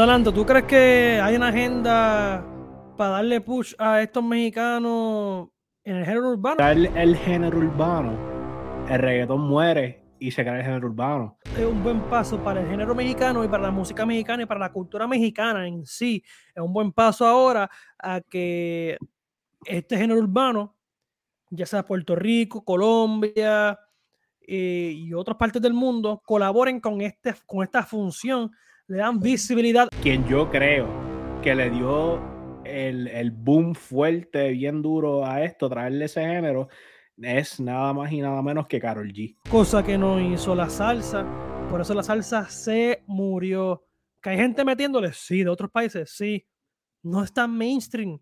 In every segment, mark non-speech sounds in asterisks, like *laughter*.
Adelanto, ¿tú crees que hay una agenda para darle push a estos mexicanos en el género urbano? El, el género urbano, el reggaetón muere y se crea el género urbano. Es un buen paso para el género mexicano y para la música mexicana y para la cultura mexicana en sí. Es un buen paso ahora a que este género urbano, ya sea Puerto Rico, Colombia eh, y otras partes del mundo, colaboren con, este, con esta función, le dan visibilidad. Quien yo creo que le dio el, el boom fuerte, bien duro a esto, traerle ese género, es nada más y nada menos que Carol G. Cosa que no hizo la salsa. Por eso la salsa se murió. ¿Que hay gente metiéndole? Sí, de otros países, sí. No es tan mainstream.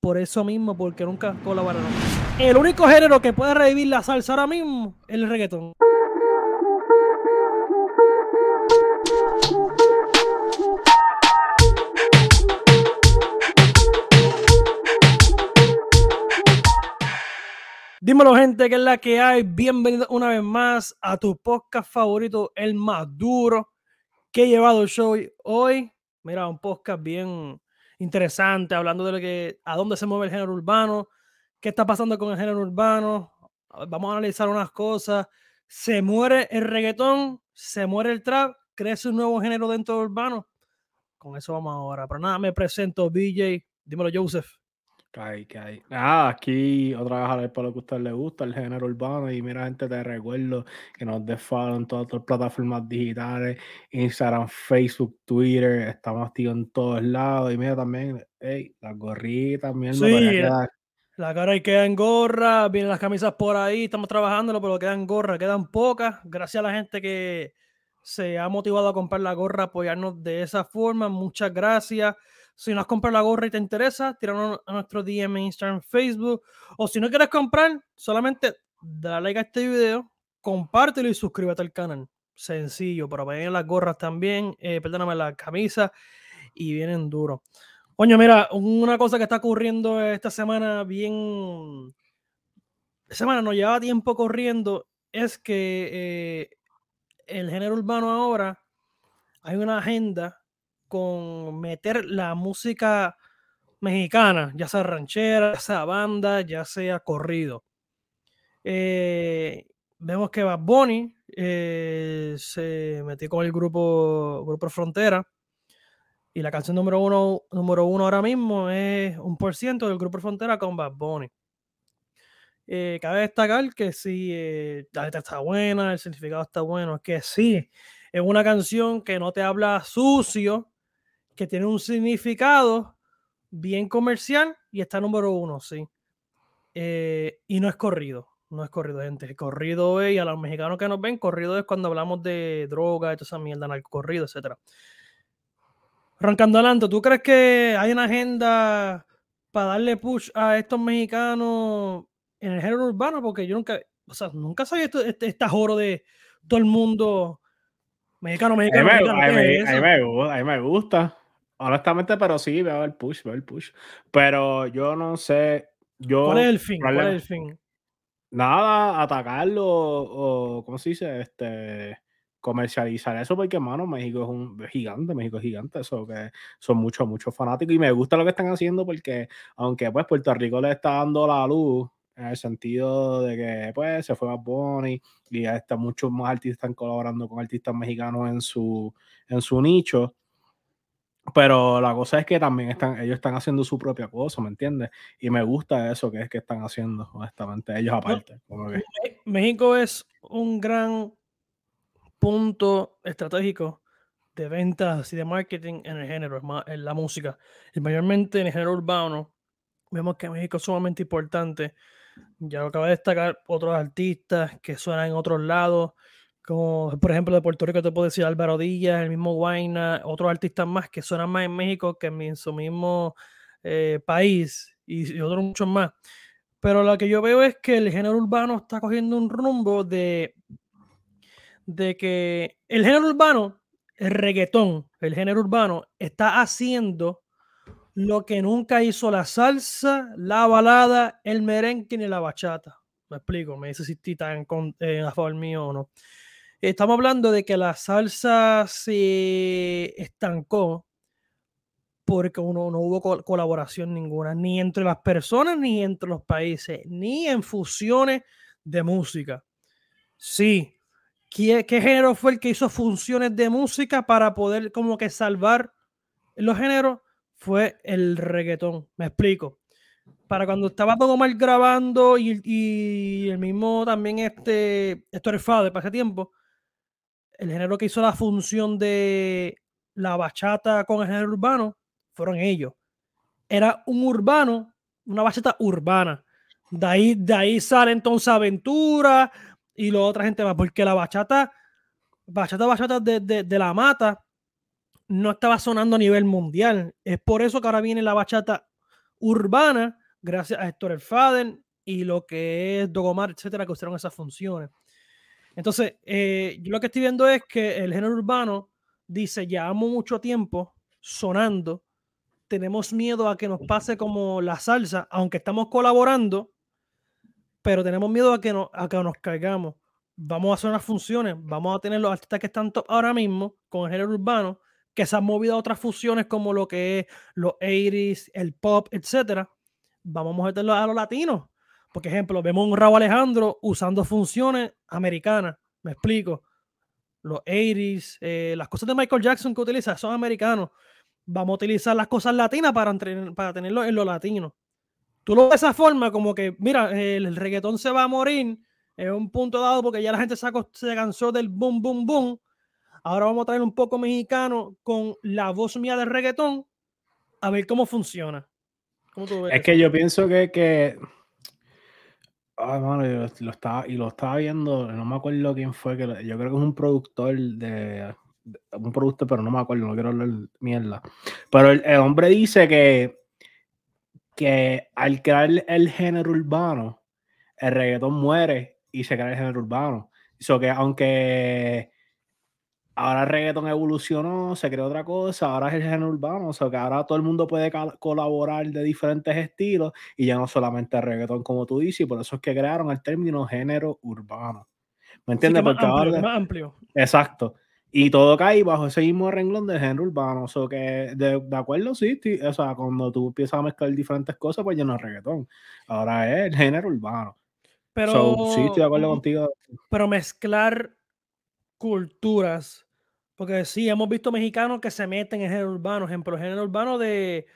Por eso mismo, porque nunca colaboraron. El único género que puede revivir la salsa ahora mismo es el reggaetón. Dímelo, gente, que es la que hay. Bienvenido una vez más a tu podcast favorito, el más duro que he llevado el show hoy. Mira, un podcast bien interesante, hablando de lo que, a dónde se mueve el género urbano, qué está pasando con el género urbano. Vamos a analizar unas cosas. Se muere el reggaetón, se muere el trap, crece un nuevo género dentro del urbano. Con eso vamos ahora. Pero nada, me presento, BJ. Dímelo, Joseph. Cae, cae. Ah, aquí otra vez a ver por lo que a usted le gusta, el género urbano. Y mira, gente, te recuerdo que nos desfollow en todas las plataformas digitales: Instagram, Facebook, Twitter. Estamos activos en todos lados. Y mira también, hey, las gorritas, mierda. Sí, la cara ahí queda en gorra, vienen las camisas por ahí, estamos trabajando, pero quedan gorras, quedan pocas. Gracias a la gente que se ha motivado a comprar la gorra, apoyarnos de esa forma. Muchas gracias. Si no has comprado la gorra y te interesa, tíranos a nuestro DM en Instagram, Facebook. O si no quieres comprar, solamente dale like a este video, compártelo y suscríbete al canal. Sencillo, pero vienen las gorras también, eh, perdóname, las camisas y vienen duros. Coño, mira, una cosa que está ocurriendo esta semana bien... Semana nos lleva tiempo corriendo es que eh, el género urbano ahora hay una agenda con meter la música mexicana, ya sea ranchera, ya sea banda, ya sea corrido. Eh, vemos que Bad Bunny eh, se metió con el grupo, grupo Frontera y la canción número uno, número uno ahora mismo es un por ciento del grupo Frontera con Bad Bunny. Eh, cabe destacar que sí, la letra está buena, el significado está bueno, es que sí, es una canción que no te habla sucio, que tiene un significado bien comercial y está número uno, sí. Eh, y no es corrido, no es corrido, gente. Corrido es, y a los mexicanos que nos ven, corrido es cuando hablamos de droga y toda esa mierda, corrido, etc. Roncando adelante, ¿tú crees que hay una agenda para darle push a estos mexicanos en el género urbano? Porque yo nunca, o sea, nunca sabía esto, este, esta joro de todo el mundo mexicano, mexicano. A mí me gusta honestamente, pero sí, veo el push, veo el push. Pero yo no sé. Yo, ¿Cuál es el fin? ¿Cuál es el fin? Nada, atacarlo o, ¿cómo se dice? Este, comercializar eso, porque, hermano, México es un gigante, México es gigante, eso que son muchos, muchos fanáticos y me gusta lo que están haciendo porque, aunque pues Puerto Rico le está dando la luz en el sentido de que pues se fue a Bonnie y hasta muchos más artistas están colaborando con artistas mexicanos en su, en su nicho pero la cosa es que también están, ellos están haciendo su propia cosa, ¿me entiendes? Y me gusta eso que es que están haciendo, honestamente, ellos aparte. México es un gran punto estratégico de ventas y de marketing en el género, en la música. Y mayormente en el género urbano, vemos que México es sumamente importante. Ya lo acaba de destacar otros artistas que suenan en otros lados como por ejemplo de Puerto Rico te puedo decir Álvaro Díaz, el mismo Guayna, otros artistas más que suenan más en México que en su mismo eh, país y, otros muchos más. Pero lo que yo veo es que el género urbano está cogiendo un rumbo de, de que el género urbano, el reggaetón, el género urbano, está haciendo lo que nunca hizo la salsa, la balada, el merengue ni la bachata. Me explico, me dice si están en, a favor mío o no. Estamos hablando de que la salsa se estancó porque uno, no hubo colaboración ninguna, ni entre las personas, ni entre los países, ni en fusiones de música. Sí, ¿qué, qué género fue el que hizo funciones de música para poder como que salvar los géneros? Fue el reggaetón, me explico. Para cuando estaba todo mal grabando y, el mismo también este, esto era de ese tiempo, el género que hizo la función de la bachata con el género urbano fueron ellos. Era un urbano, una bachata urbana. De ahí, de ahí sale entonces Aventura y la otra gente más, porque la bachata, bachata, bachata de, de, la mata no estaba sonando a nivel mundial. Es por eso que ahora viene la bachata urbana, gracias a Héctor El Faden y lo que es Dogomar, etcétera, que usaron esas funciones. Entonces, eh, yo lo que estoy viendo es que el género urbano dice, llevamos mucho tiempo sonando, tenemos miedo a que nos pase como la salsa, aunque estamos colaborando, pero tenemos miedo a que, no, a que nos caigamos. Vamos a hacer unas funciones, vamos a tener los artistas que están ahora mismo con el género urbano, que se han movido a otras fusiones como lo que es los 80s, el pop, etcétera. Vamos a meterlo a los latinos. Por ejemplo, vemos un Raúl Alejandro usando funciones americanas. Me explico los 80s, eh, las cosas de Michael Jackson que utiliza son americanos. Vamos a utilizar las cosas latinas para, para tenerlo en lo latino. Tú lo ves de esa forma, como que, mira, el, reggaetón se va a morir en un punto dado porque ya la gente se, se cansó del boom, boom, boom. Ahora vamos a traer un poco mexicano con la voz mía del reggaetón a ver cómo funciona. es que yo pienso que, que Ay, mano, lo estaba, y lo estaba viendo, no me acuerdo quién fue, que yo creo que es un productor de, un productor, pero no me acuerdo, no quiero hablar mierda. Pero el, hombre dice que, que al crear el género urbano, el reggaetón muere y se crea el género urbano. Eso que aunque ahora el reggaeton evolucionó, se creó otra cosa, ahora es el género urbano, o sea que ahora todo el mundo puede colaborar de diferentes estilos y ya no solamente el reggaetón como tú dices, y por eso es que crearon el término género urbano. ¿Me entiendes? Porque amplio, ahora... Más amplio. Exacto. Y todo cae bajo ese mismo renglón de género urbano. O sea que, de, acuerdo, sí, o sea, cuando tú empiezas a mezclar diferentes cosas, pues ya no es reggaetón. Ahora es el género urbano. Pero, sí, estoy de acuerdo contigo. Pero mezclar culturas porque sí, hemos visto mexicanos que se meten en género urbano, ejemplo, el género urbano de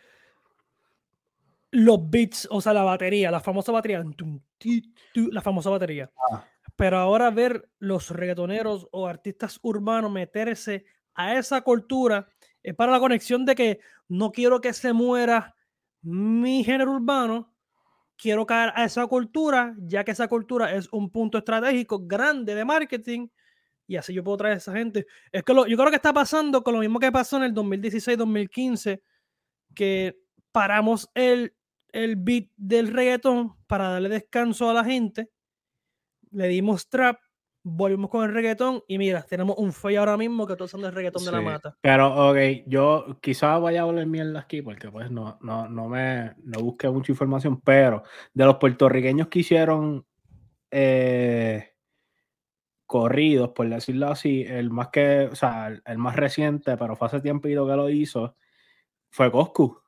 los beats, o sea, la batería, la famosa batería, la famosa batería. Ah. Pero ahora ver los reggaetoneros o artistas urbanos meterse a esa cultura es para la conexión de que no quiero que se muera mi género urbano, quiero caer a esa cultura, ya que esa cultura es un punto estratégico grande de marketing y así yo puedo traer a esa gente. Es que yo creo que está pasando con lo mismo que pasó en el 2016-2015, que paramos el, el beat del reggaetón para darle descanso a la gente, le dimos trap, volvimos con el reggaetón y mira, tenemos un fey ahora mismo que todos son del reggaetón de la mata. Pero, ok, yo quizás vaya a volver mierda aquí porque pues no, no, no me no busqué mucha información, pero de los puertorriqueños que hicieron eh, corridos, por decirlo así, el más que, o sea, el, más reciente, pero fue hace tiempo que lo hizo, fue Coscu.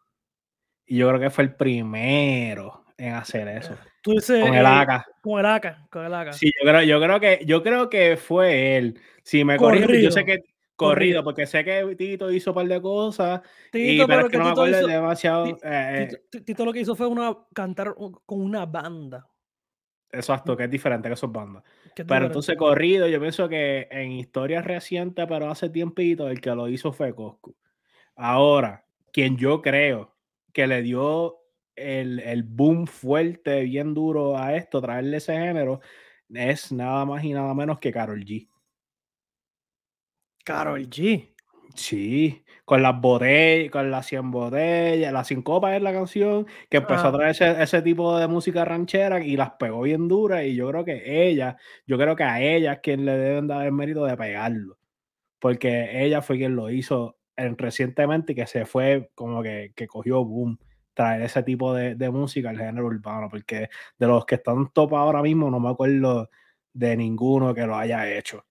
Y yo creo que fue el primero en hacer eso. Tú dices, con el AK. Con el AK, con el AK. Sí, yo creo, yo creo que, yo creo que fue él. Si me corrijo, yo sé que corrido, porque sé que Tito hizo un par de cosas. Tito, y, pero, es que, no me acuerdo demasiado. Tito, eh, eh. Tito, lo que hizo fue una, cantar con una banda. Exacto, que es diferente que esos bandas. Pero entonces corrido, yo pienso que en historias recientes, pero hace tiempito, el que lo hizo fue Coscu. Ahora, quien yo creo que le dio el, el, boom fuerte, bien duro a esto, traerle ese género, es nada más y nada menos que Carol G. Carol G. Sí, con las botellas, con las 100 botellas, las 100 copas es la canción, que empezó a ah. traer ese, tipo de música ranchera y las pegó bien dura y yo creo que ella, yo creo que a ella es quien le deben dar el mérito de pegarlo, porque ella fue quien lo hizo recientemente y que se fue como que, que cogió boom traer ese tipo de, música al género urbano, porque de los que están top ahora mismo no me acuerdo de ninguno que lo haya hecho.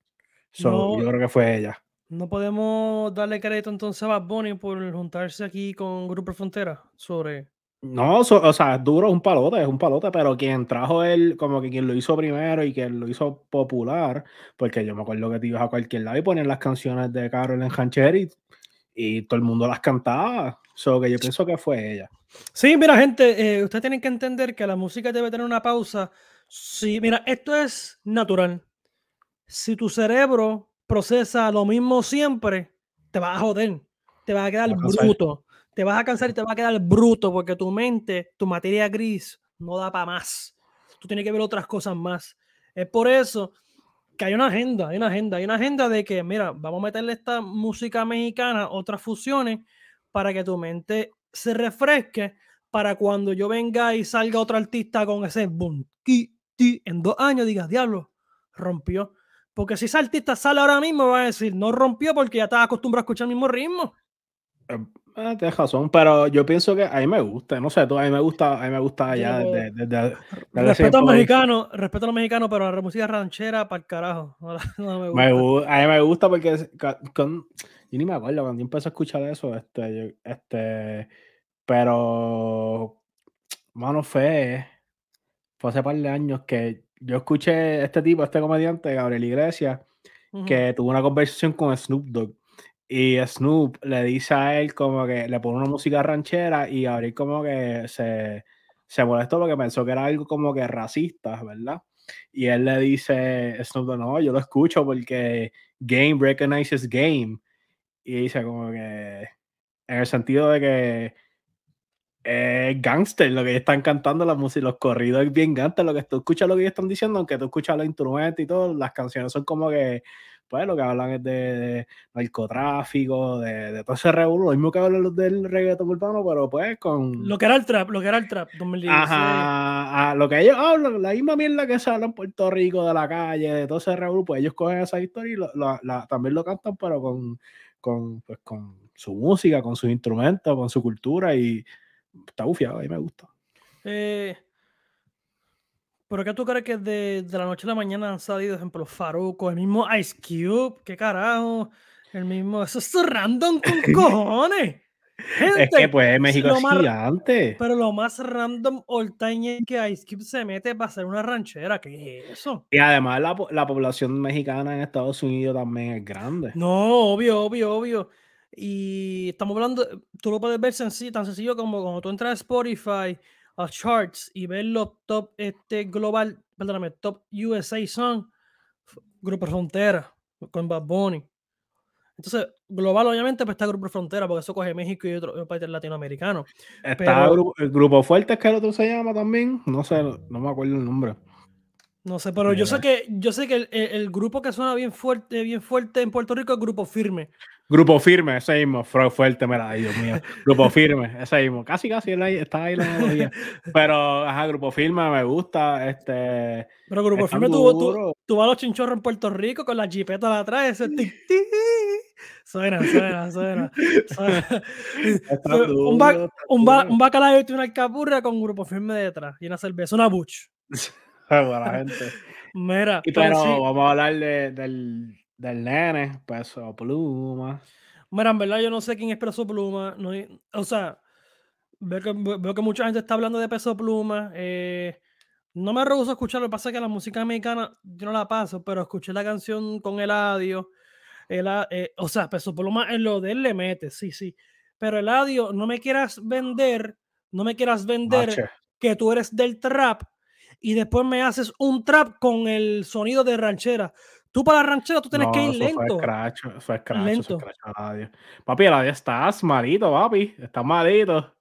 yo creo que fue ella. No podemos darle crédito entonces a Bad Bunny por juntarse aquí con Grupo Frontera sobre. No, so- o sea, es duro, es un palote, es un palote, pero quien trajo él, como que quien lo hizo primero y quien lo hizo popular, porque yo me acuerdo que te ibas a cualquier lado y ponían las canciones de Carol en Hancher y, todo el mundo las cantaba. So que yo pienso que fue ella. Sí, mira, gente, eh, ustedes tienen que entender que la música debe tener una pausa. Sí, mira, esto es natural. Si tu cerebro procesa lo mismo siempre, te vas a joder, te vas a quedar Va a bruto, te vas a cansar y te vas a quedar bruto porque tu mente, tu materia gris, no da para más. Tú tienes que ver otras cosas más. Es por eso que hay una agenda, hay una agenda, hay una agenda de que, mira, vamos a meterle esta música mexicana, otras fusiones, para que tu mente se refresque, para cuando yo venga y salga otro artista con ese boom, ti, en dos años digas, diablo, rompió. Porque si ese artista sale ahora mismo, va a decir, no rompió porque ya estaba acostumbrado a escuchar el mismo ritmo. Eh, eh, tienes razón, pero yo pienso que a mí me gusta, no sé, tú, a mí me gusta, a mí me gusta ya desde, desde ese Respeto a los me- mexicanos, respeto a los mexicanos, pero la música ranchera para el carajo. *laughs* No, la- no me gusta. Me gu- a mí me gusta porque con- yo ni me acuerdo cuando yo empecé a escuchar eso, este, yo- este, pero, mano, fue, fue hace par de años que yo escuché este tipo, este comediante, Gabriel Iglesias, que tuvo una conversación con Snoop Dogg. Y Snoop le dice a él como que le pone una música ranchera y Gabriel como que se, se molestó porque pensó que era algo como que racista, ¿verdad? Y él le dice, Snoop Dogg, no, yo lo escucho porque game recognizes game. Y dice como que, en el sentido de que es gangster lo que ellos están cantando, la música, los corridos es bien gangster, lo que tú escuchas lo que ellos están diciendo, aunque tú escuchas los instrumentos y todo, las canciones son como que, pues lo que hablan es de, de narcotráfico, de, de todo ese revuelo, lo mismo que hablan los del reggaetón urbano, pero pues con... Lo que era el trap, lo que era el trap, 2016. Ajá, a lo que ellos hablan, la misma mierda que se habla en Puerto Rico, de la calle, de todo ese revuelo, pues ellos cogen esa historia y lo- lo- la- también lo cantan, pero con, con, pues, con su música, con sus instrumentos, con su cultura y está bufiado, a mí me gusta. Eh, ¿Pero qué tú crees que de, de la noche a la mañana han salido, ejemplo, Faruco, el mismo Ice Cube? ¿Qué carajo? El mismo. Eso es random con *laughs* cojones. Gente, Es que pues México lo es más- gigante. pero lo más random all time es que Ice Cube se mete para hacer una ranchera. ¿Qué es eso? Y además la, la población mexicana en Estados Unidos también es grande. No, obvio, obvio, obvio. Y estamos hablando, tú lo puedes ver sencillo, tan sencillo como cuando tú entras a Spotify, a Charts y ves los top este, global, perdóname, top USA Song, Grupo Frontera, con Bad Bunny. Entonces, global obviamente pues está Grupo Frontera, porque eso coge México y otros países latinoamericanos. Está Pero- grupo, el Grupo Fuerte, que el otro se llama también. No sé, no, me acuerdo el nombre. No sé, pero yo sé que yo sé que el, el- el grupo que suena bien fuerte, bien fuerte en Puerto Rico es Grupo Firme. Grupo Firme, ese mismo. Fue fuerte, mira, ay, Dios mío. Grupo Firme, ese mismo. Casi, casi está ahí la melodía. Pero, ajá, Grupo Firme me gusta. Este. Pero Grupo Firme tuvo, tú, vas a los chinchorros en Puerto Rico con la jipeta de atrás, ese tic, tic, suena, suena, suena. suena. Un, ba- duros, están un, ba- duros. un bacalao y una alcapurria con Grupo Firme detrás y una cerveza, una buch. Buena *laughs* gente. Mira, Y pero pero sí, vamos a hablar de- del, del nene, peso pluma. mira, en verdad yo no sé quién es Peso Pluma, no o sea, veo que, veo que mucha gente está hablando de Peso Pluma, eh, no me rehuso a escucharlo, lo que pasa es que la música mexicana yo no la paso, pero escuché la canción con Eladio, Ela- eh, o sea, Peso Pluma en lo de él le mete, sí, sí, pero Eladio, no me quieras vender, no me quieras vender Mache. que tú eres del trap y después me haces un trap con el sonido de ranchera. Tú para la ranchera tú tienes que ir eso Fue lento. scratch, fue scratch, eso Lento. fue scratch. Papi, el audio estás malito, papi. Estás malito.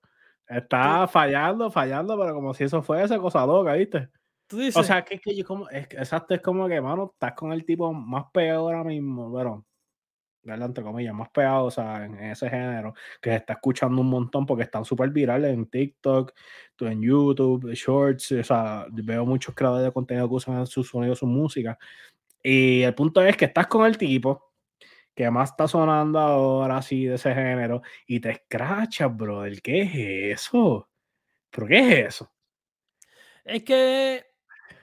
Está fallando, fallando, pero como si eso fuese cosa loca, ¿viste? Tú dices, O sea, que es que yo como, es, exacto, es como que, mano, estás con el tipo más pegado ahora mismo, pero, ¿verdad? Entre comillas, más pegado, o sea, en ese género, que se está escuchando un montón porque están súper virales en TikTok, tú en YouTube, Shorts, o sea, veo muchos creadores de contenido que usan sus sonidos, su música. Y el punto es que estás con el tipo que más está sonando ahora, así, de ese género, y te escrachas, brother. ¿Qué es eso? ¿Pero qué es eso? es que,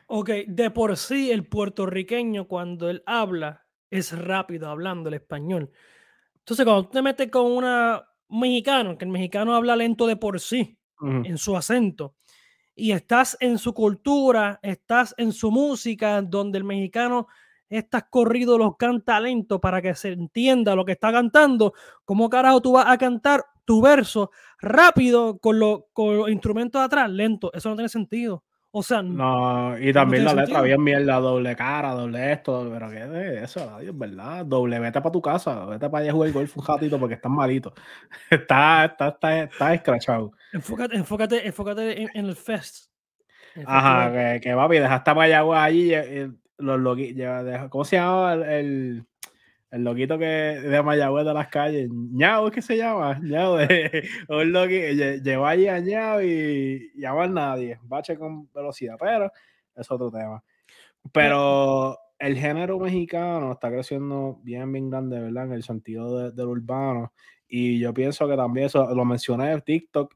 ok, de por sí el puertorriqueño cuando él habla es rápido hablando el español. Entonces, cuando tú te metes con una mexicano, que el mexicano habla lento de por sí, en su acento, y estás en su cultura, estás en su música, donde el mexicano estas corridos los canta lento para que se entienda lo que está cantando, ¿cómo carajo tú vas a cantar tu verso rápido con, con los instrumentos de atrás lento? Eso no tiene sentido. O sea, no, y también la letra bien mierda, doble cara, doble esto, pero qué de eso, adiós, ¿verdad? Doble, vete para tu casa, vete para allá a jugar golf un ratito porque estás malito. *laughs* está, está, está, está escrachado. Enfócate, enfócate, enfócate en, el fest. Ajá, que, que papi, dejaste para allá allí, los loquitos, ¿cómo se llama el, el, loquito que de Mayagüez de las calles? Ñao, ¿qué se llama? Ñao, de, *laughs* un loquito, llevó allí a Ñao y llama a nadie, bache con velocidad, pero es otro tema. Pero el género mexicano está creciendo bien, bien grande, ¿verdad? En el sentido del urbano. Y yo pienso que también eso, lo mencioné en TikTok,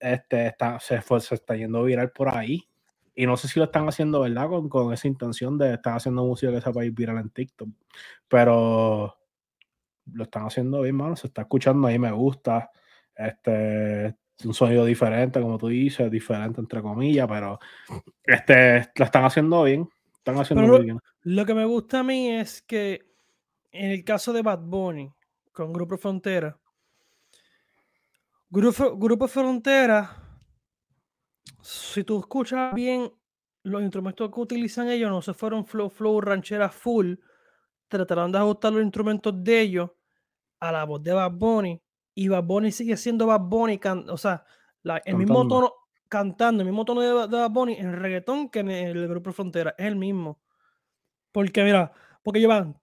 este, está, se, se está yendo viral por ahí. Y no sé si lo están haciendo, ¿verdad? Con, con esa intención de estar haciendo música que se va a ir viral en TikTok. Pero lo están haciendo bien, mano. Se está escuchando ahí, me gusta. Este, un sonido diferente, como tú dices, diferente entre comillas, pero este, lo están haciendo bien. Están haciendo muy bien. Lo que me gusta a mí es que en el caso de Bad Bunny con Grupo Frontera, Grupo, Grupo Frontera si tú escuchas bien los instrumentos que utilizan ellos, no se fueron flow, flow, ranchera full, trataron de ajustar los instrumentos de ellos a la voz de Bad Bunny, y Bad Bunny sigue siendo Bad Bunny, o sea, el mismo tono, cantando, el mismo tono de, Bad Bunny en reggaetón que en el grupo Frontera, es el mismo. Porque mira, porque llevan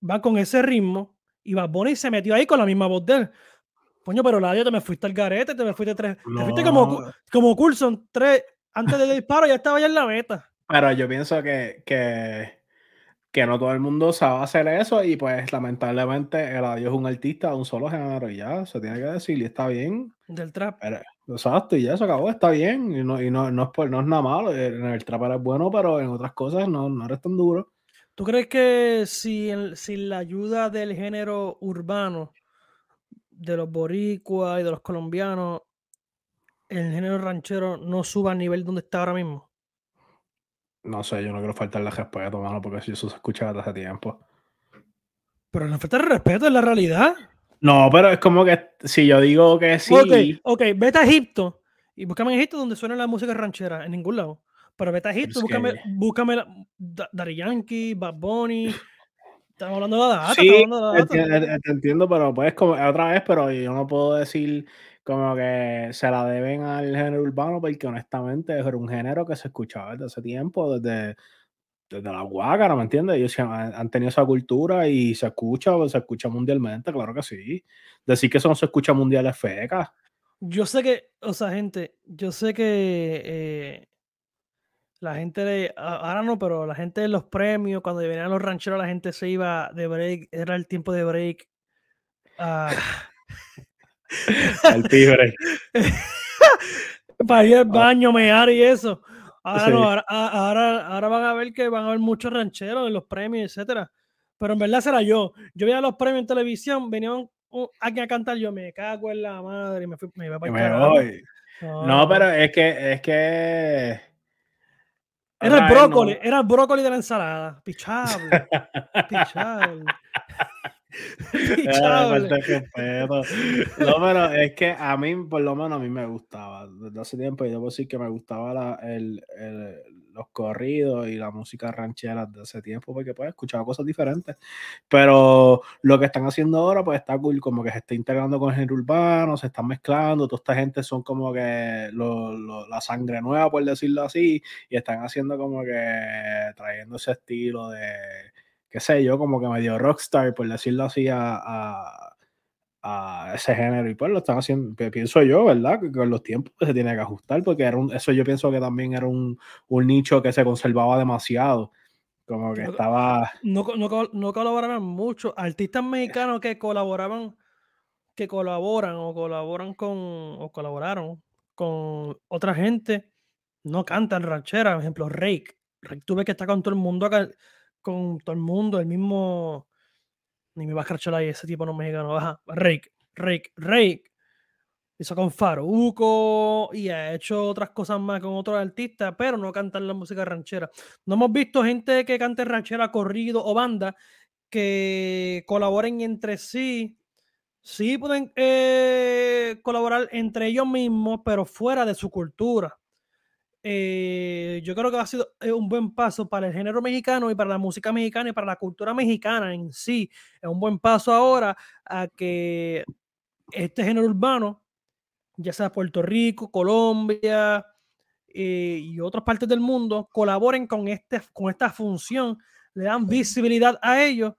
van con ese ritmo y Bad Bunny se metió ahí con la misma voz de él. Coño, pero Ladio, te me fuiste al garete, te me fuiste tres. Te fuiste como, como Coulson, tres. Antes del disparo ya estaba ya en la meta. Pero yo pienso que, que, que no todo el mundo sabe hacer eso y pues lamentablemente el adiós es un artista de un solo género y ya, se tiene que decir y está bien. Del trap. exacto, y ya se acabó, está bien y no, y no, no, es, por, no es nada malo, en el trap eres bueno, pero en otras cosas no, no eres tan duro. ¿Tú crees que si, sin la ayuda del género urbano de los boricuas y de los colombianos, el género ranchero no suba a nivel donde está ahora mismo? No sé, yo no quiero faltarle respeto, mano, porque si eso se escucha desde hace tiempo. Pero no falta el respeto, es la realidad. No, pero es como que si yo digo que sí. Ok, ok, vete a Egipto y búscame en Egipto donde suena la música ranchera, en ningún lado. Pero vete a Egipto, búscame, búscame la, Daddy Yankee, Bad Bunny, Estamos hablando de la data. Sí, Te, entiendo, pero pues como otra vez, pero yo no puedo decir como que se la deben al género urbano, porque honestamente es un género que se escuchaba desde hace tiempo, desde, desde la guácara, ¿me entiendes? Ellos han, tenido esa cultura y se escucha, se escucha mundialmente, claro que sí. Decir que eso no se escucha mundial es feca. Yo sé que, o sea, gente, yo sé que eh, la gente de, ahora no, pero la gente de los premios, cuando venían los rancheros, la gente se iba de break, era el tiempo de break. Uh, el tigre. Para ir al ah. baño, mear y eso. Ahora no, ahora, ahora, van a ver que van a haber muchos rancheros en los premios, etcétera. Pero en verdad será yo. Yo veía los premios en televisión, venían alguien a cantar, yo me cago en la madre y me, fui, me iba para el no, no, pero es que, es que era el brócoli, era el brócoli de la ensalada. Pichable. Pichable. *laughs* no, pero es que a mí, por lo menos, a mí me gustaba. Desde hace tiempo, y debo decir que me gustaba la, el, los corridos y la música ranchera de ese tiempo, porque pues escuchaba cosas diferentes. Pero lo que están haciendo ahora, pues está cool, como que se está integrando con el género urbano, se están mezclando, toda esta gente son como que la sangre nueva, por decirlo así, y están haciendo como que trayendo ese estilo de qué sé yo, como que medio rockstar, por decirlo así, a, ese género. Y pues lo están haciendo, pienso yo, ¿verdad? Que con los tiempos se tiene que ajustar, porque era eso yo pienso que también era un, nicho que se conservaba demasiado. Como que estaba. No, no, colaboraban mucho. Artistas mexicanos que colaboraban, que colaboran o colaboran con, o colaboraron con otra gente, no cantan ranchera. Por ejemplo, Rake. Rake tuve que estar con todo el mundo acá con todo el mundo, el mismo. Ni me va a escrachar ahí, ese tipo no mexicano. Ajá, Rake, Rake, Rake. Hizo con Faruco y ha hecho otras cosas más con otros artistas, pero no cantan la música ranchera. No hemos visto gente que cante ranchera, corrido o banda que colaboren entre sí. Sí pueden eh, colaborar entre ellos mismos, pero fuera de su cultura. Eh, yo creo que ha sido eh, un buen paso para el género mexicano y para la música mexicana y para la cultura mexicana en sí. Es un buen paso ahora a que este género urbano, ya sea Puerto Rico, Colombia y otras partes del mundo, colaboren con, este, con esta función le dan visibilidad a ellos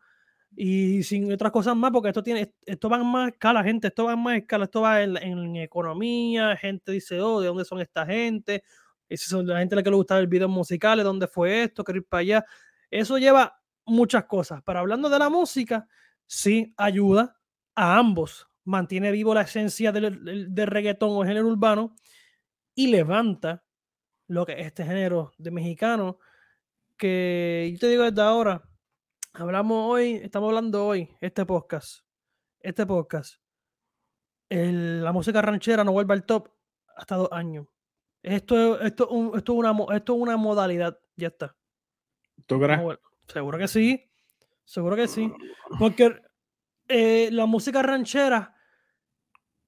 y sin otras cosas más, porque esto tiene, esto va en más escala, gente, esto va en más escala, esto va en, economía, gente dice, oh, ¿de dónde son esta gente? Esa son la gente a la que le gusta el video musicales, ¿dónde fue esto? Quiero ir para allá. Eso lleva muchas cosas, pero hablando de la música, sí ayuda a ambos, mantiene vivo la esencia del, del o género urbano y levanta lo que es este género de mexicano que yo te digo desde ahora, hablamos hoy, estamos hablando hoy, este podcast, este podcast, la música ranchera no vuelve al top hasta dos años. Esto, esto, esto, una, esto es una modalidad, ya está. ¿Tú crees? seguro que sí, seguro que sí. *clears throat* Porque eh, la música ranchera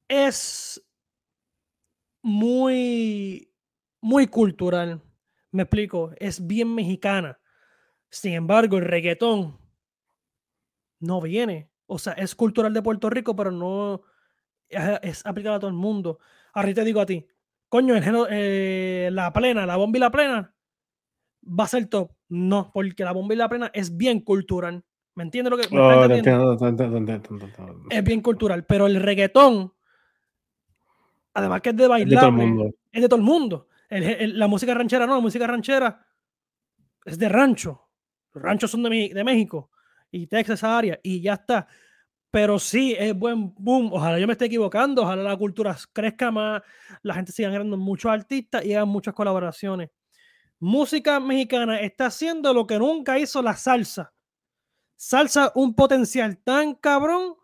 es muy, muy cultural. Me explico, es bien mexicana. Sin embargo, el reggaetón no viene. O sea, es cultural de Puerto Rico, pero no es, aplicado a todo el mundo. Ahora te digo a ti, coño, el eh, la plena, la bomba y la plena, va a ser top. No, porque la bomba y la plena es bien cultural. ¿Me entiendes lo que Es bien cultural, pero el reggaetón, además que es de bailar, es de todo el mundo la música ranchera no, la música ranchera es de rancho. Los ranchos son de, de México y Texas, esa área, y ya está. Pero sí, es buen boom. Ojalá yo me esté equivocando, ojalá la cultura crezca más, la gente siga ganando muchos artistas y hagan muchas colaboraciones. Música mexicana está haciendo lo que nunca hizo la salsa. Salsa, un potencial tan cabrón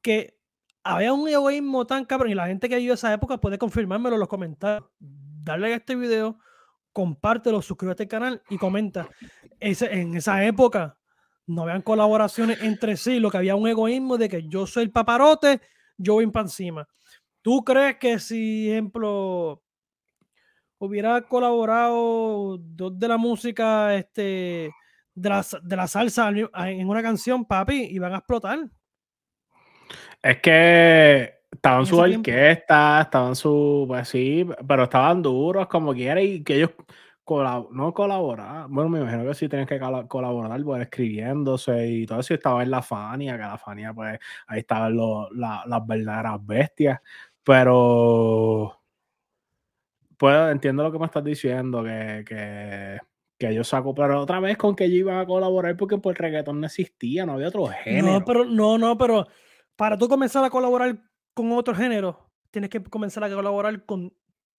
que había un egoísmo tan cabrón y la gente que vivió esa época puede confirmármelo en los comentarios dale a este video, compártelo, suscríbete al canal y comenta. en esa época no habían colaboraciones entre sí, lo que había un egoísmo de que yo soy el paparote, yo voy para encima. ¿Tú crees que si, ejemplo, hubiera colaborado dos de la música, este, de la, de la salsa en una canción, papi, iban a explotar? Es que Estaban su orquesta, estaban su, pues sí, pero estaban duros como quiera y que ellos no colaboraban. Bueno, me imagino que sí tienen que colaborar, pues escribiéndose y todo eso. Estaba en la Fania, que la Fania, pues ahí estaban las verdaderas bestias. Pero, pues entiendo lo que me estás diciendo, que, que, que yo saco, pero otra vez con que yo iba a colaborar porque pues el reggaetón no existía, no había otro género. No, pero, no, no, pero para tú comenzar a colaborar con otro género, tienes que comenzar a colaborar con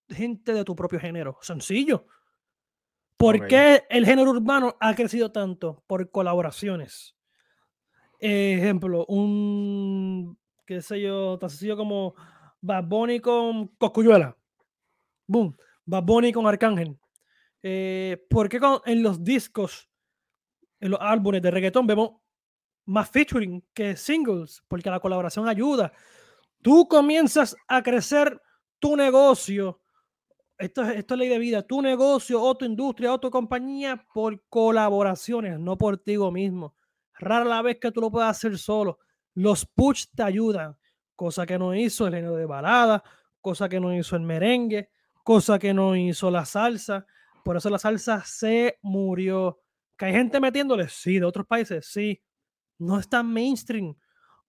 gente de tu propio género. Sencillo. ¿Por qué el género urbano ha crecido tanto? Por colaboraciones. ejemplo, un, qué sé yo, tan sencillo como Bad Bunny con Coscuyuela. Boom. Bad Bunny con Arcángel. Eh, ¿Por qué en los discos, en los álbumes de reggaetón vemos más featuring que singles? Porque la colaboración ayuda. Tú comienzas a crecer tu negocio. Esto, esto es ley de vida. Tu negocio o tu industria o tu compañía por colaboraciones, no por ti mismo. Rara la vez que tú lo puedas hacer solo. Los push te ayudan, cosa que no hizo el género de balada, cosa que no hizo el merengue, cosa que no hizo la salsa. Por eso la salsa se murió. ¿Que hay gente metiéndole? Sí, de otros países, sí. No es tan mainstream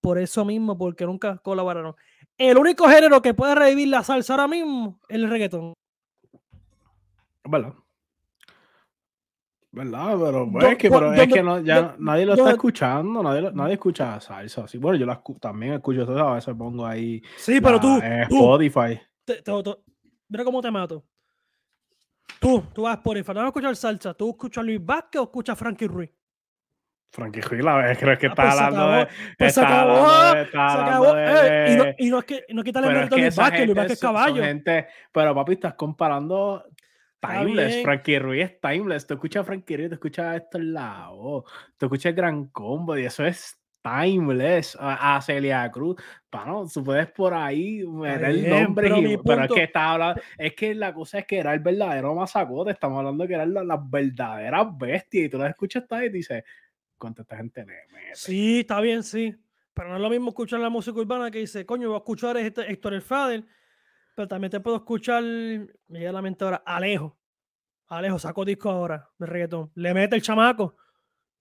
por eso mismo, porque nunca colaboraron. El único género que puede revivir la salsa ahora mismo es el reggaetón. ¿Verdad? ¿Verdad? Pero, pues, es que, pero es que no, ya nadie lo está escuchando, nadie, nadie escucha salsa. Sí, bueno, yo la, también escucho eso, a veces pongo ahí. Sí, pero tú. Spotify. mira cómo te mato. Tú, tú vas a Spotify, no vas a escuchar salsa, tú escuchas a Luis Vázquez o escuchas a Frankie Ruiz. Frankie Ruiz, la creo que Ah, está pues se hablando acabó, de. pues se está acabó, hablando de- está se acabó. de- eh, y, no, y no es que no quita el mérito a que Luis Vázquez, Luis Vázquez es caballo. gente- pero papi, estás comparando timeless. Frankie Ruiz es timeless. Tú escuchas a Frankie Ruiz, tú escuchas a Héctor Lavoe, tú escuchas Gran Combo y eso es timeless. A, a Celia Cruz, bueno, tú puedes por ahí meter bien, nombres, pero y- pero es que está hablando, es que la cosa es que era el verdadero masacote. Estamos hablando que eran las, las verdaderas bestias y tú las escuchas y dices, ¿cuánta esta gente le mete? Sí, está bien, sí. Pero no es lo mismo escuchar la música urbana que dice, coño, voy a escuchar a este Héctor el Fader, pero también te puedo escuchar, me llega la mente ahora, Alejo. Alejo sacó disco ahora de reggaetón. Le mete el chamaco.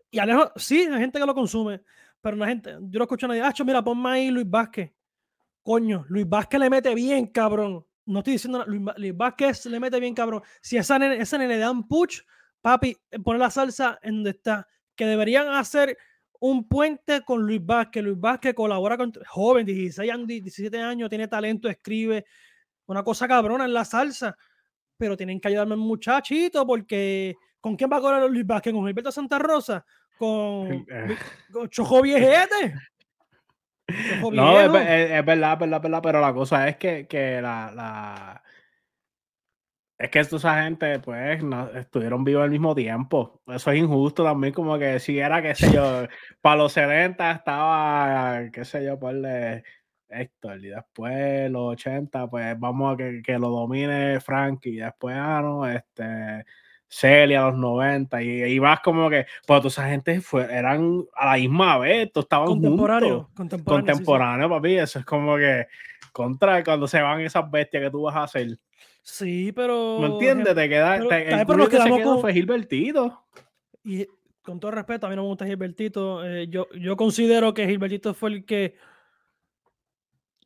Y Alejo, sí, hay gente que lo consume, pero no gente, yo no escucho a nadie, ah, mira, ponme ahí Luis Vázquez. Coño, Luis Vázquez le mete bien, cabrón. No estoy diciendo Luis, Luis Vázquez le mete bien, cabrón. Si esa nene, esa nene le dan push, papi, eh, pone la salsa en donde está. Que deberían hacer un puente con Luis Vázquez. Luis Vázquez colabora con joven, 16 años, 17 años, tiene talento, escribe una cosa cabrona en la salsa. Pero tienen que ayudarme un muchachito porque ¿con quién va a colaborar Luis Vázquez? ¿Con Gilberto Santa Rosa? ¿Con, *laughs* Eh. con Chojo Viejete? Chojo *laughs* No, es, ve- es- es verdad, es verdad, es verdad, pero la cosa es que, que la, la- Es que esa gente, pues, no, estuvieron vivos al mismo tiempo. Eso es injusto también, como que si era, qué sé yo, *laughs* para los 70 estaba, qué sé yo, ponle Héctor, y después los 80, pues vamos a que, que lo domine Frankie, y después, ah, no, este, Celia a los 90, y, y vas como que, pues toda esa gente fue, eran a la misma vez, todos estaban juntos Contemporáneo, contemporáneo. sí, sí. contemporáneo, papi. Eso es como que contra cuando se van esas bestias que tú vas a hacer. Sí, pero. ¿Me entiendes? Te queda, pero- te- el pero nos que se quedamos quedó con- fue Gilbertito. Y con todo respeto, a mí no me gusta Gilbertito. eh, yo, yo considero que Gilbertito fue el que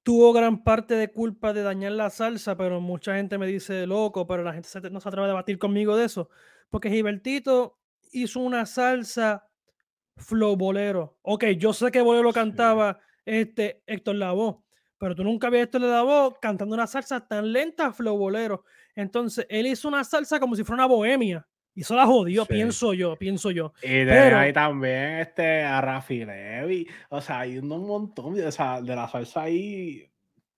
tuvo gran parte de culpa de dañar la salsa, pero mucha gente me dice loco, pero la gente se- no se atreve a debatir conmigo de eso. Porque Gilbertito hizo una salsa flow bolero. Ok, yo sé que bolero Sí. cantaba este Héctor Lavoe, pero tú nunca habías Héctor Lavoe cantando una salsa tan lenta flow bolero. Entonces, él hizo una salsa como si fuera una bohemia. Y eso la jodió, Sí. pienso yo, pienso yo. Y de Pero- ahí también este, a Rafi Levi. O sea, hay un montón de, o sea, de la salsa ahí.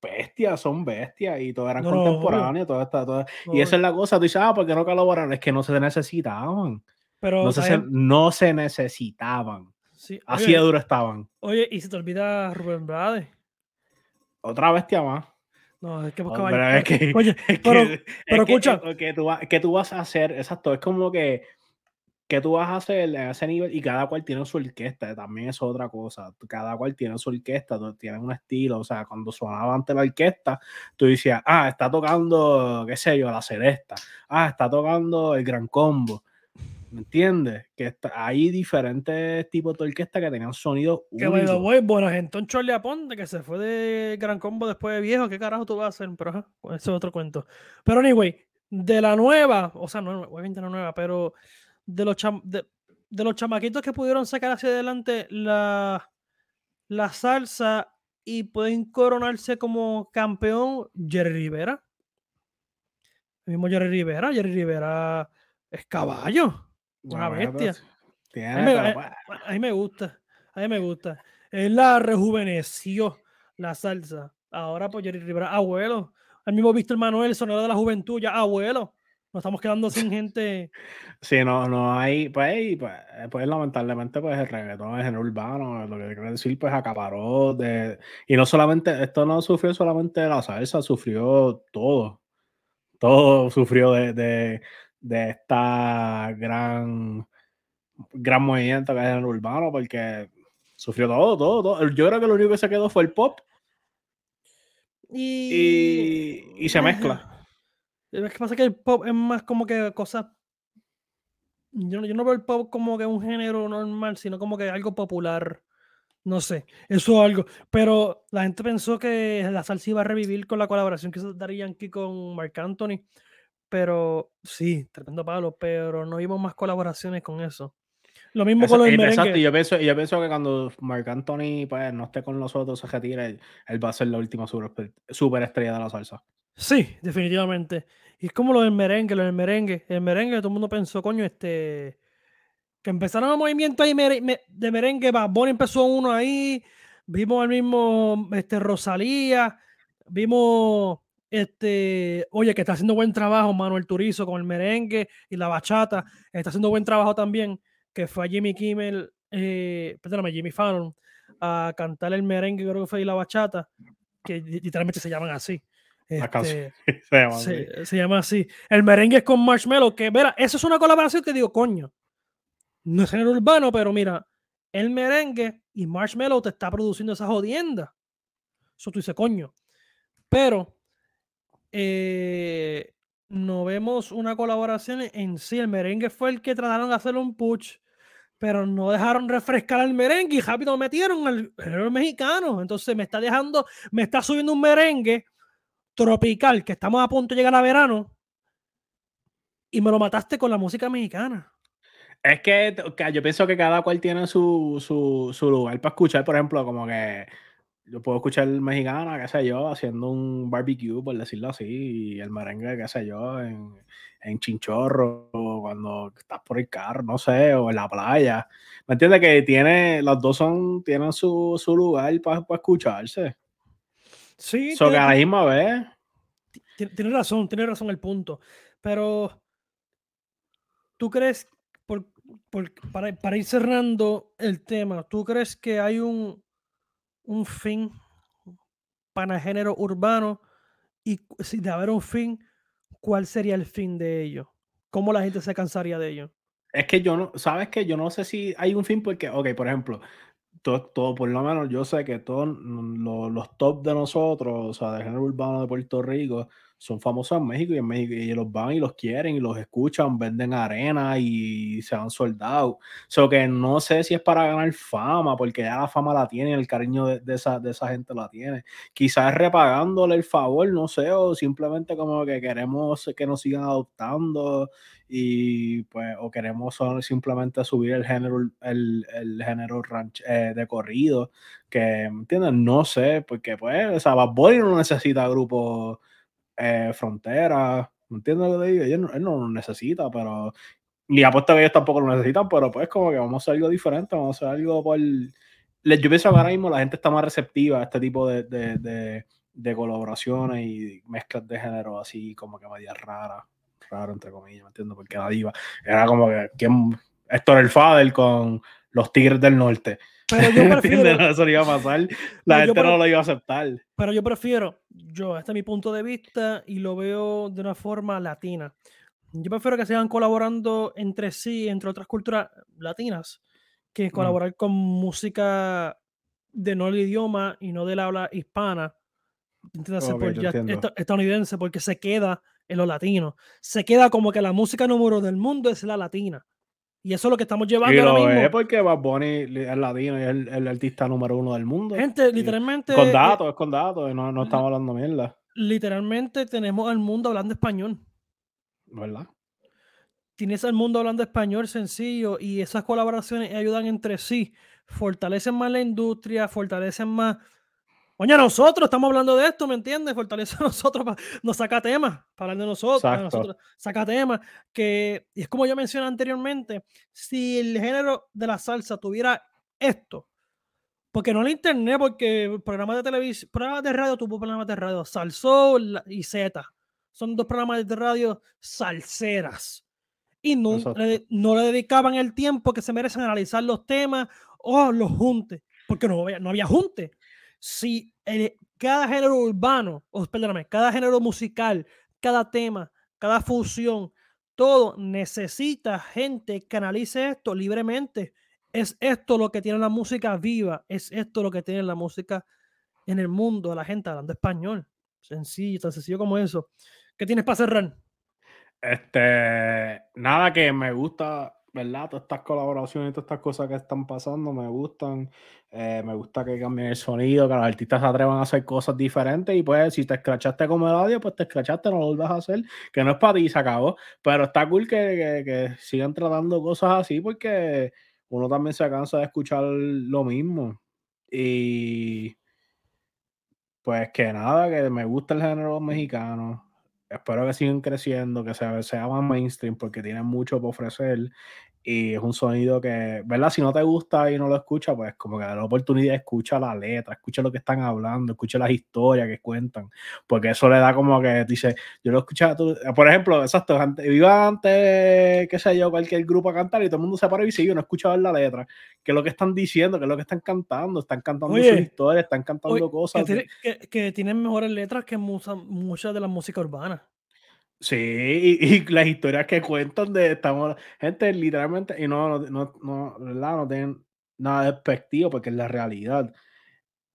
Bestias, son bestias y todos eran No, contemporáneos. Todo está, todo- Y esa es la cosa. Tú dices, ah, ¿por qué no colaboraron? Es que no se necesitaban. Pero, No se, no se necesitaban. Sí, Así oye, de duro estaban. oye, y si te olvida Rubén Blades. Otra bestia más. No, es que buscaba pero es que, Oye, *laughs* es pero- pero es escucha. es que tú, que tú vas a hacer, exacto, es como que, que tú vas a hacer en ese nivel y cada cual tiene su orquesta, también es otra cosa, cada cual tiene su orquesta, tienen un estilo, o sea, cuando sonaba ante la orquesta, tú decías, ah, está tocando, qué sé yo, la celesta, ah, está tocando el gran combo, ¿me entiendes? Que está- hay diferentes tipos de orquesta que tenían sonidos Que únicos. way, bueno, entonces Charlie Aponte, que se fue de Gran Combo después de viejo, ¿qué carajo tú vas a hacer? Pero ajá, ese es otro cuento. Pero anyway, de la nueva, o sea, no, obviamente no nueva, pero de los, cham- de, de los chamaquitos que pudieron sacar hacia adelante la, la salsa y pueden coronarse como campeón, Jerry Rivera. El mismo Jerry Rivera, Jerry Rivera es caballo. Una Bueno, bestia. tiene, A mí, a- a mí me gusta, a mí me gusta. Él la rejuveneció la salsa. Ahora pues Jerry Rivera, abuelo. El mismo Víctor Manuel, sonero de la juventud, ya abuelo. Nos estamos quedando sin *laughs* gente. Sí, no, no hay, pues, pues, pues, lamentablemente, pues el reggaetón, el género urbano, lo que quiero decir, pues acaparó de, y no solamente, esto no sufrió solamente la salsa, sufrió todo, todo sufrió de, de, de esta gran, gran movimiento que es el urbano, porque sufrió todo, todo, todo. Yo creo que lo único que se quedó fue el pop Y, y, y se mezcla. Es que pasa que el pop es más como que cosas. Yo, no- yo no veo el pop como que un género normal, sino como que algo popular. No sé, eso es algo. Pero la gente pensó que la salsa iba a revivir con la colaboración que hizo Daddy Yankee con Marc Anthony. Pero sí, tremendo palo, pero no vimos más colaboraciones con eso. Lo mismo Eso- con lo del eh, exacto, y yo pienso, yo pienso que cuando Marc Anthony pues, no esté con nosotros, se retire, él, él va a ser la última super, superestrella de la salsa. Sí, definitivamente. Y es como lo del merengue, lo del merengue. El merengue, todo el mundo pensó, coño, este. que empezaron el movimiento ahí de merengue, Bad Bunny empezó uno ahí, vimos al mismo este, Rosalía, vimos este, oye, que está haciendo buen trabajo Manuel Turizo con el merengue y la bachata, está haciendo buen trabajo también, que fue a Jimmy Kimmel, eh, perdóname, Jimmy Fallon, a cantar el merengue, creo que fue y la bachata, que literalmente se llaman así. Este, *laughs* se, llama así. El merengue es con Marshmello, que verá, eso es una colaboración que digo, coño, no es género urbano, pero mira, el merengue y Marshmello te está produciendo esa jodienda. Eso tú dices, coño. Pero eh, no vemos una colaboración en sí. El merengue fue el que trataron de hacer un push, pero no dejaron refrescar al merengue y rápido metieron al género mexicano. Entonces me está dejando, me está subiendo un merengue tropical que estamos a punto de llegar a verano y me lo mataste con la música mexicana. Es que, yo pienso que cada cual tiene su, su, su lugar para escuchar, por ejemplo, como que yo puedo escuchar el mexicano, qué sé yo, haciendo un barbecue, por decirlo así, y el merengue, qué sé yo, en, en Chinchorro, o cuando estás por el carro, no sé, o en la playa. ¿Me entiendes? Que tiene, los dos son, tienen su, su lugar para, escucharse. Sí. So que a la misma vez. Tienes razón, tiene razón el punto. Pero, ¿tú crees, por, por, para, para ir cerrando el tema, ¿tú crees que hay un un fin para género urbano y si de haber un fin, ¿cuál sería el fin de ello? ¿Cómo la gente se cansaría de ello? Es que yo no, sabes que yo no sé si hay un fin porque, ok, por ejemplo, todo, todo por lo menos yo sé que todos los, los top de nosotros, o sea, del género urbano de Puerto Rico, son famosos en México y en México y los van y los quieren y los escuchan, venden arena y se han soldado. So que no sé si es para ganar fama, porque ya la fama la tiene, el cariño de, esa, de esa gente la tiene. Quizás repagándole el favor, no sé, o simplemente como que queremos que nos sigan adoptando y pues o queremos simplemente subir el género el, el género ranch, eh, de corrido que ¿me entiendes? no sé porque pues o sea Bad no necesita grupos eh, frontera, ¿me entiendes lo que digo? Él, no lo necesita, pero ni apuesto que ellos tampoco lo necesitan, pero pues como que vamos a hacer algo diferente, vamos a hacer algo por... Yo pienso que ahora mismo la gente está más receptiva a este tipo de, de, de, colaboraciones y mezclas de género así como que media rara, raro entre comillas, ¿me entiendes? Porque la diva era como que ¿quién? Héctor el Fader con los Tigres del Norte. Pero yo *laughs* prefiero. Eso iba a pasar. La gente no lo iba a aceptar. Pero yo prefiero, yo, este es mi punto de vista y lo veo de una forma latina. Yo prefiero que sigan colaborando entre sí, entre otras culturas latinas, que mm. colaborar con música de no el idioma y no del habla hispana. estadounidense, porque se queda en lo latino. Se queda como que la música número del mundo es la latina. Y eso es lo que estamos llevando ahora mismo. Es porque Bad Bunny es latino y es el, artista número uno del mundo. Gente, literalmente. Con datos, es con datos, no, no estamos hablando mierda. Literalmente tenemos al mundo hablando español. ¿Verdad? Tienes al mundo hablando español sencillo y esas colaboraciones ayudan entre sí. Fortalecen más la industria, fortalecen más Oye, nosotros estamos hablando de esto, ¿me entiendes? Fortalece a *laughs* nosotros, nos saca temas, para hablar de nosotros, nosotros, saca temas, que, y es como yo mencioné anteriormente, si el género de la salsa tuviera esto, porque no el internet, porque programas de televisión, programas de radio, tuvo programas de radio, Salsol y Z, son dos programas de radio salseras, y no, le, no le dedicaban el tiempo que se merecen a analizar los temas o los juntes, porque no, no había junte si cada género urbano, o perdóname, cada género musical, cada tema, cada fusión, todo necesita gente que analice esto libremente. Es esto lo que tiene la música viva, es esto lo que tiene la música en el mundo, la gente hablando español. Sencillo, tan sencillo como eso. ¿Qué tienes para cerrar? Este, nada que me gusta ¿verdad? Todas estas colaboraciones, todas estas cosas que están pasando me gustan. Eh, me gusta que cambien el sonido, que los artistas se atrevan a hacer cosas diferentes. Y pues, si te escrachaste como el audio, pues te escrachaste, no lo vuelvas a hacer. Que no es para ti, se acabó. Pero está cool que, que, sigan tratando cosas así porque uno también se cansa de escuchar lo mismo. Y pues que nada, que me gusta el género mexicano. Espero que sigan creciendo, que se, sea más mainstream porque tienen mucho por ofrecer y es un sonido que, ¿verdad? Si no te gusta y no lo escuchas, pues como que da la oportunidad, escucha la letra, escucha lo que están hablando, escucha las historias que cuentan, porque eso le da como que dice, yo lo escuchaba, tú, por ejemplo, exacto, antes, iba antes, qué sé yo, cualquier grupo a cantar y todo el mundo se para y sigue, no escuchaba la letra, qué es lo que están diciendo, qué es lo que están cantando, están cantando sus historias, están cantando cosas. Que, tienen mejores letras que muchas de la música urbana. Sí, y, las historias que cuentan de estamos, gente, literalmente, y no, no, no, ¿verdad? no tienen nada despectivo porque es la realidad.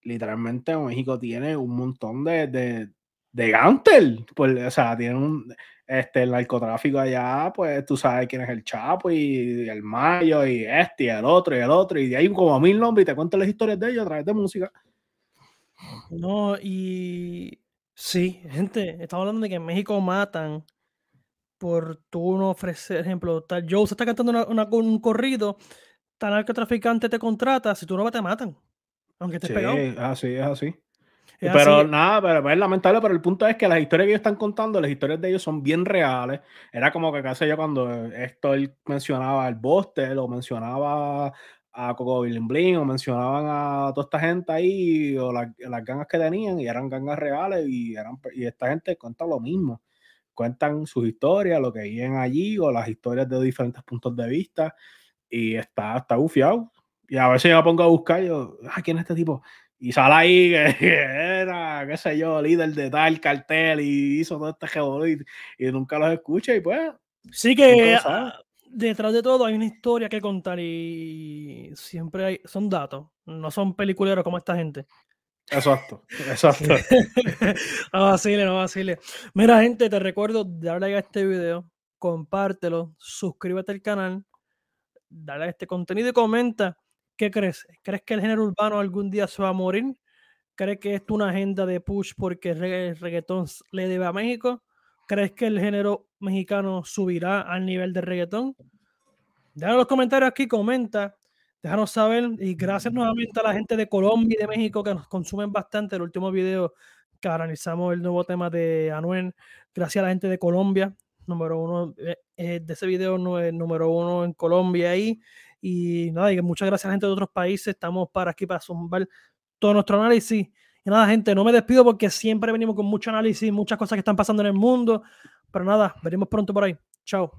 Literalmente México tiene un montón de, de, de pues, o sea, tiene un, este, el narcotráfico allá, pues tú sabes quién es el Chapo y, el Mayo y este y el otro y el otro, y ahí como mil nombres y te cuentan las historias de ellos a través de música. No, y Sí, gente, estamos hablando de que en México matan por tú no ofrecer, ejemplo, tal Joe se está cantando un corrido, tal narcotraficante te contrata, si tú no vas te matan, aunque estés sí, pegado. Es así, es así. pero nada, pero es lamentable, pero el punto es que las historias que ellos están contando, las historias de ellos son bien reales. Era como que casi yo cuando esto él mencionaba el Boste, lo mencionaba a Coco Bling o mencionaban a toda esta gente ahí o las gangas que tenían y eran gangas reales y, eran, y esta gente cuenta lo mismo. Cuentan sus historias, lo que viven allí o las historias de diferentes puntos de vista y está, está bufiado. Y a veces yo me pongo a buscar y yo, ah, ¿quién es este tipo? Y sale ahí *laughs* que era, qué sé yo, líder de tal cartel y hizo todo este geolo y, nunca los escucha y pues... Sí que detrás de todo hay una historia que contar y siempre hay, son datos, no son peliculeros como esta gente. Exacto, *laughs* exacto. *laughs* no vacile, no vacile. Mira, gente, te recuerdo darle a este video, compártelo, suscríbete al canal, dale a este contenido y comenta qué crees. ¿Crees que el género urbano algún día se va a morir? ¿Crees que esto es una agenda de push porque el reggaetón le debe a México? ¿Crees que el género mexicano subirá al nivel de reggaetón? Déjanos los comentarios aquí, comenta, déjanos saber. Y gracias nuevamente a la gente de Colombia y de México que nos consumen bastante. El último video que analizamos el nuevo tema de Anuel. Gracias a la gente de Colombia, número uno eh, eh, de ese video, número uno en Colombia ahí. Y nada, y muchas gracias a la gente de otros países. Estamos para aquí para zumbar todo nuestro análisis. Y nada, gente, no me despido porque siempre venimos con mucho análisis, muchas cosas que están pasando en el mundo. Pero nada, veremos pronto por ahí. Chao.